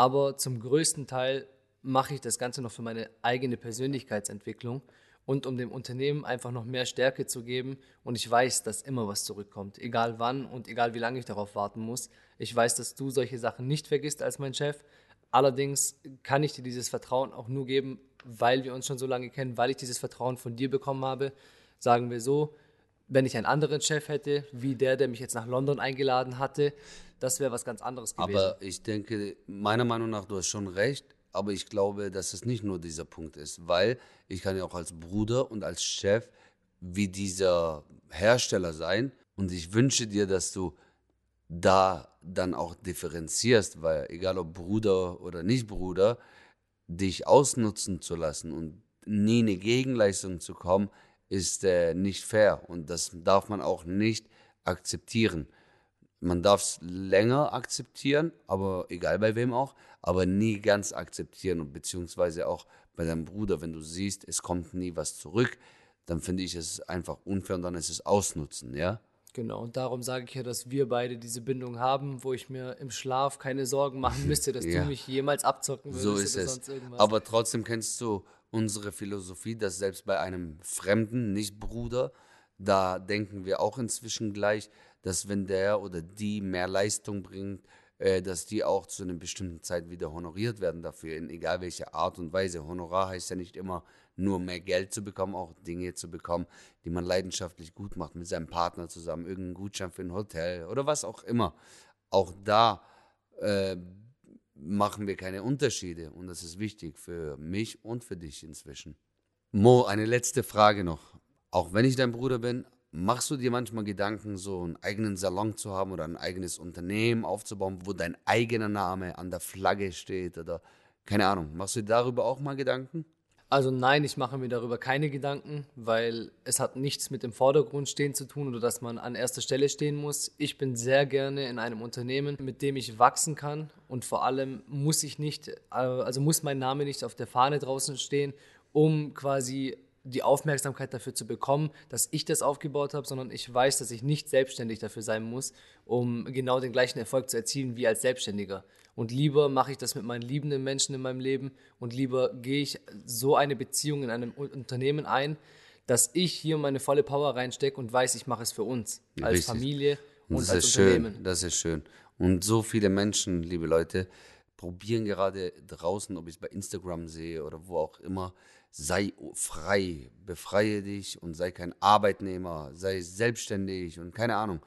Aber zum größten Teil mache ich das Ganze noch für meine eigene Persönlichkeitsentwicklung und um dem Unternehmen einfach noch mehr Stärke zu geben. Und ich weiß, dass immer was zurückkommt, egal wann und egal wie lange ich darauf warten muss. Ich weiß, dass du solche Sachen nicht vergisst als mein Chef. Allerdings kann ich dir dieses Vertrauen auch nur geben, weil wir uns schon so lange kennen, weil ich dieses Vertrauen von dir bekommen habe. Sagen wir so, wenn ich einen anderen Chef hätte, wie der, der mich jetzt nach London eingeladen hatte, das wäre was ganz anderes gewesen. Aber ich denke, meiner Meinung nach, du hast schon recht aber ich glaube, dass es nicht nur dieser Punkt ist, weil ich kann ja auch als Bruder und als Chef wie dieser Hersteller sein und ich wünsche dir, dass du da dann auch differenzierst, weil egal ob Bruder oder nicht Bruder, dich ausnutzen zu lassen und nie eine Gegenleistung zu kommen, ist äh, nicht fair und das darf man auch nicht akzeptieren. Man darf es länger akzeptieren, aber egal bei wem auch, aber nie ganz akzeptieren und beziehungsweise auch bei deinem Bruder, wenn du siehst, es kommt nie was zurück, dann finde ich es einfach unfair und dann ist es ausnutzen, ja? Genau, und darum sage ich ja, dass wir beide diese Bindung haben, wo ich mir im Schlaf keine Sorgen machen müsste, dass ja. du mich jemals abzocken würdest so ist oder es. sonst irgendwas. Aber trotzdem kennst du unsere Philosophie, dass selbst bei einem Fremden, nicht Bruder, da denken wir auch inzwischen gleich, dass wenn der oder die mehr Leistung bringt, äh, dass die auch zu einer bestimmten Zeit wieder honoriert werden dafür, in egal welcher Art und Weise. Honorar heißt ja nicht immer nur mehr Geld zu bekommen, auch Dinge zu bekommen, die man leidenschaftlich gut macht, mit seinem Partner zusammen, irgendeinen Gutschein für ein Hotel oder was auch immer. Auch da äh, machen wir keine Unterschiede und das ist wichtig für mich und für dich inzwischen. Mo, eine letzte Frage noch. Auch wenn ich dein Bruder bin, Machst du dir manchmal Gedanken, so einen eigenen Salon zu haben oder ein eigenes Unternehmen aufzubauen, wo dein eigener Name an der Flagge steht oder keine Ahnung. Machst du dir darüber auch mal Gedanken? Also nein, ich mache mir darüber keine Gedanken, weil es hat nichts mit dem Vordergrund stehen zu tun oder dass man an erster Stelle stehen muss. Ich bin sehr gerne in einem Unternehmen, mit dem ich wachsen kann und vor allem muss ich nicht, also muss mein Name nicht auf der Fahne draußen stehen, um quasi die Aufmerksamkeit dafür zu bekommen, dass ich das aufgebaut habe, sondern ich weiß, dass ich nicht selbstständig dafür sein muss, um genau den gleichen Erfolg zu erzielen wie als Selbstständiger. Und lieber mache ich das mit meinen liebenden Menschen in meinem Leben und lieber gehe ich so eine Beziehung in einem Unternehmen ein, dass ich hier meine volle Power reinstecke und weiß, ich mache es für uns, als Richtig. Familie und, das als ist Unternehmen. Schön, das ist schön. Und so viele Menschen, liebe Leute, probieren gerade draußen, ob ich es bei Instagram sehe oder wo auch immer, sei frei, befreie dich und sei kein Arbeitnehmer, sei selbstständig und keine Ahnung.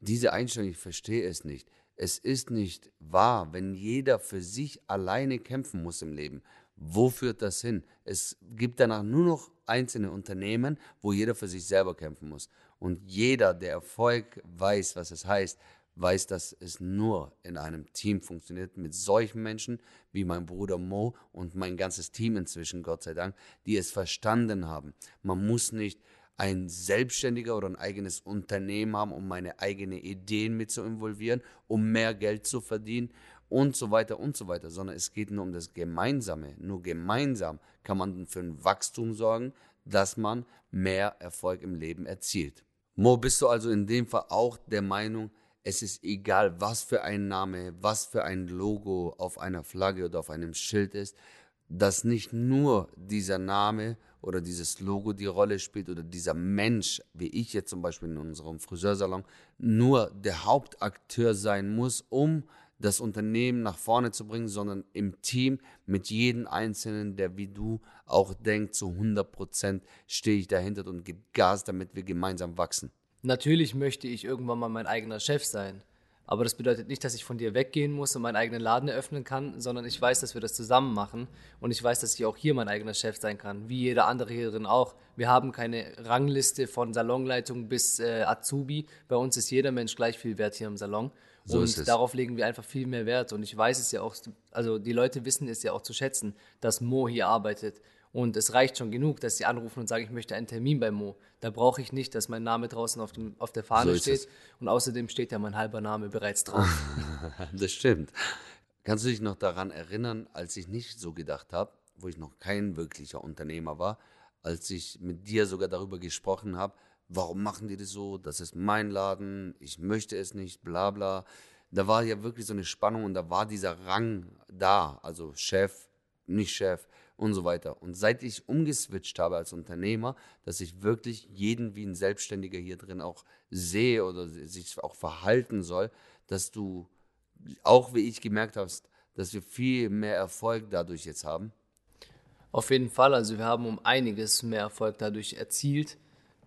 Diese Einstellung, ich verstehe es nicht. Es ist nicht wahr, wenn jeder für sich alleine kämpfen muss im Leben. Wo führt das hin? Es gibt danach nur noch einzelne Unternehmen, wo jeder für sich selber kämpfen muss. Und jeder, der Erfolg weiß, was es heißt, weiß, dass es nur in einem Team funktioniert mit solchen Menschen wie mein Bruder Mo und mein ganzes Team inzwischen, Gott sei Dank, die es verstanden haben. Man muss nicht ein Selbstständiger oder ein eigenes Unternehmen haben, um meine eigenen Ideen mit zu involvieren, um mehr Geld zu verdienen und so weiter und so weiter, sondern es geht nur um das Gemeinsame. Nur gemeinsam kann man für ein Wachstum sorgen, dass man mehr Erfolg im Leben erzielt. Mo, bist du also in dem Fall auch der Meinung, es ist egal, was für ein Name, was für ein Logo auf einer Flagge oder auf einem Schild ist, dass nicht nur dieser Name oder dieses Logo die Rolle spielt oder dieser Mensch, wie ich jetzt zum Beispiel in unserem Friseursalon, nur der Hauptakteur sein muss, um das Unternehmen nach vorne zu bringen, sondern im Team mit jedem Einzelnen, der wie du auch denkt, zu 100 Prozent stehe ich dahinter und gebe Gas, damit wir gemeinsam wachsen. Natürlich möchte ich irgendwann mal mein eigener Chef sein. Aber das bedeutet nicht, dass ich von dir weggehen muss und meinen eigenen Laden eröffnen kann, sondern ich weiß, dass wir das zusammen machen und ich weiß, dass ich auch hier mein eigener Chef sein kann, wie jeder andere hier drin auch. Wir haben keine Rangliste von Salonleitung bis äh, Azubi. Bei uns ist jeder Mensch gleich viel wert hier im Salon. So und darauf legen wir einfach viel mehr Wert. Und ich weiß es ja auch, also die Leute wissen es ja auch zu schätzen, dass Mo hier arbeitet. Und es reicht schon genug, dass sie anrufen und sagen, ich möchte einen Termin bei Mo. Da brauche ich nicht, dass mein Name draußen auf, dem, auf der Fahne so steht. Es. Und außerdem steht ja mein halber Name bereits drauf. das stimmt. Kannst du dich noch daran erinnern, als ich nicht so gedacht habe, wo ich noch kein wirklicher Unternehmer war, als ich mit dir sogar darüber gesprochen habe, warum machen die das so? Das ist mein Laden, ich möchte es nicht, bla bla. Da war ja wirklich so eine Spannung und da war dieser Rang da, also Chef, nicht Chef und so weiter. Und seit ich umgeswitcht habe als Unternehmer, dass ich wirklich jeden wie ein Selbstständiger hier drin auch sehe oder sich auch verhalten soll, dass du auch wie ich gemerkt hast, dass wir viel mehr Erfolg dadurch jetzt haben. Auf jeden Fall, also wir haben um einiges mehr Erfolg dadurch erzielt.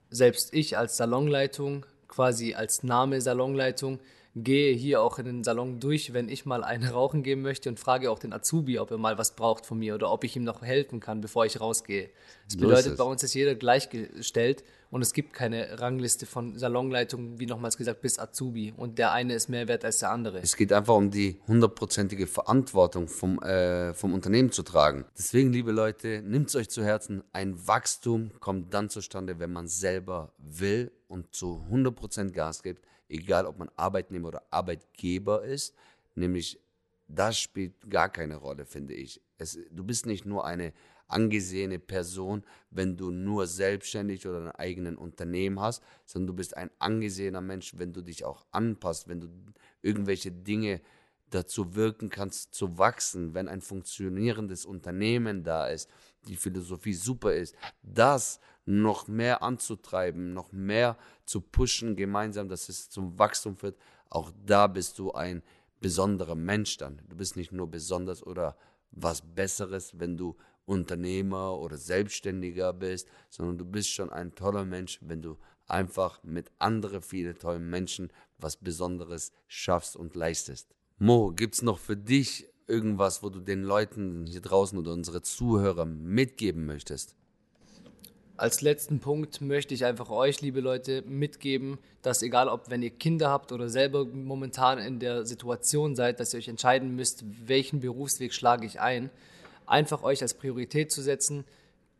Selbst ich als Salonleitung, quasi als Name Salonleitung, gehe hier auch in den Salon durch, wenn ich mal eine rauchen gehen möchte und frage auch den Azubi, ob er mal was braucht von mir oder ob ich ihm noch helfen kann, bevor ich rausgehe. Das bedeutet, bei uns ist jeder gleichgestellt und es gibt keine Rangliste von Salonleitungen, wie nochmals gesagt, bis Azubi und der eine ist mehr wert als der andere. Es geht einfach um die hundertprozentige Verantwortung vom, äh, vom Unternehmen zu tragen. Deswegen, liebe Leute, nimmt es euch zu Herzen, ein Wachstum kommt dann zustande, wenn man selber will und zu 100% Gas gibt egal ob man Arbeitnehmer oder Arbeitgeber ist, nämlich das spielt gar keine Rolle, finde ich. Es, du bist nicht nur eine angesehene Person, wenn du nur selbstständig oder ein eigenen Unternehmen hast, sondern du bist ein angesehener Mensch, wenn du dich auch anpasst, wenn du irgendwelche Dinge dazu wirken kannst, zu wachsen, wenn ein funktionierendes Unternehmen da ist, die Philosophie super ist. Das noch mehr anzutreiben, noch mehr zu pushen gemeinsam, dass es zum Wachstum führt, auch da bist du ein besonderer Mensch dann. Du bist nicht nur besonders oder was Besseres, wenn du Unternehmer oder Selbstständiger bist, sondern du bist schon ein toller Mensch, wenn du einfach mit anderen vielen tollen Menschen was Besonderes schaffst und leistest. Mo, gibt's noch für dich irgendwas, wo du den Leuten hier draußen oder unsere Zuhörer mitgeben möchtest? Als letzten Punkt möchte ich einfach euch, liebe Leute, mitgeben, dass egal ob wenn ihr Kinder habt oder selber momentan in der Situation seid, dass ihr euch entscheiden müsst, welchen Berufsweg schlage ich ein, einfach euch als Priorität zu setzen,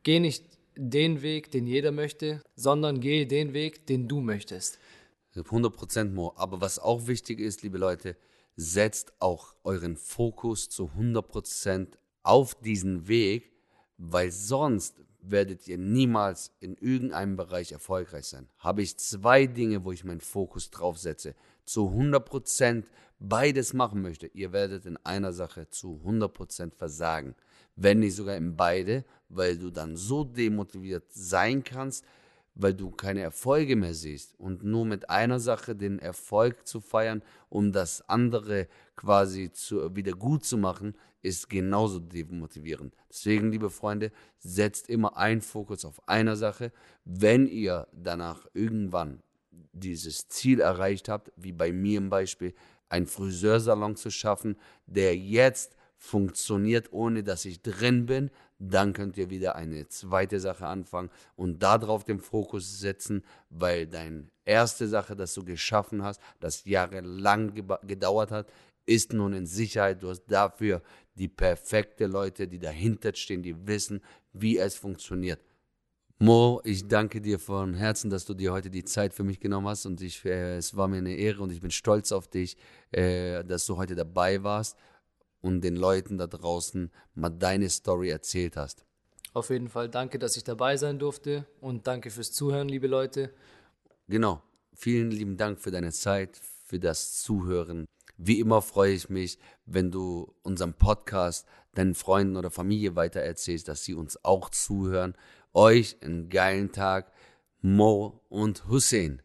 geh nicht den Weg, den jeder möchte, sondern geh den Weg, den du möchtest. 100% Mo. Aber was auch wichtig ist, liebe Leute, setzt auch euren Fokus zu 100% auf diesen Weg, weil sonst werdet ihr niemals in irgendeinem Bereich erfolgreich sein. Habe ich zwei Dinge, wo ich meinen Fokus drauf setze, zu 100% beides machen möchte, ihr werdet in einer Sache zu 100% versagen. Wenn nicht sogar in beide, weil du dann so demotiviert sein kannst, weil du keine Erfolge mehr siehst und nur mit einer Sache den Erfolg zu feiern, um das andere quasi zu, wieder gut zu machen, ist genauso demotivierend. Deswegen, liebe Freunde, setzt immer einen Fokus auf einer Sache. Wenn ihr danach irgendwann dieses Ziel erreicht habt, wie bei mir im Beispiel, einen Friseursalon zu schaffen, der jetzt funktioniert, ohne dass ich drin bin, dann könnt ihr wieder eine zweite Sache anfangen und darauf den Fokus setzen, weil deine erste Sache, das du geschaffen hast, das jahrelang gedauert hat, ist nun in Sicherheit. Du hast dafür die perfekte Leute, die dahinter stehen, die wissen, wie es funktioniert. Mo, ich danke dir von Herzen, dass du dir heute die Zeit für mich genommen hast und ich, äh, es war mir eine Ehre und ich bin stolz auf dich, äh, dass du heute dabei warst und den Leuten da draußen mal deine Story erzählt hast. Auf jeden Fall danke, dass ich dabei sein durfte und danke fürs Zuhören, liebe Leute. Genau. Vielen lieben Dank für deine Zeit, für das Zuhören. Wie immer freue ich mich, wenn du unseren Podcast deinen Freunden oder Familie weitererzählst, dass sie uns auch zuhören. Euch einen geilen Tag. Mo und Hussein.